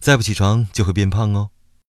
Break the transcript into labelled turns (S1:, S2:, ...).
S1: 再不起床就会变胖哦。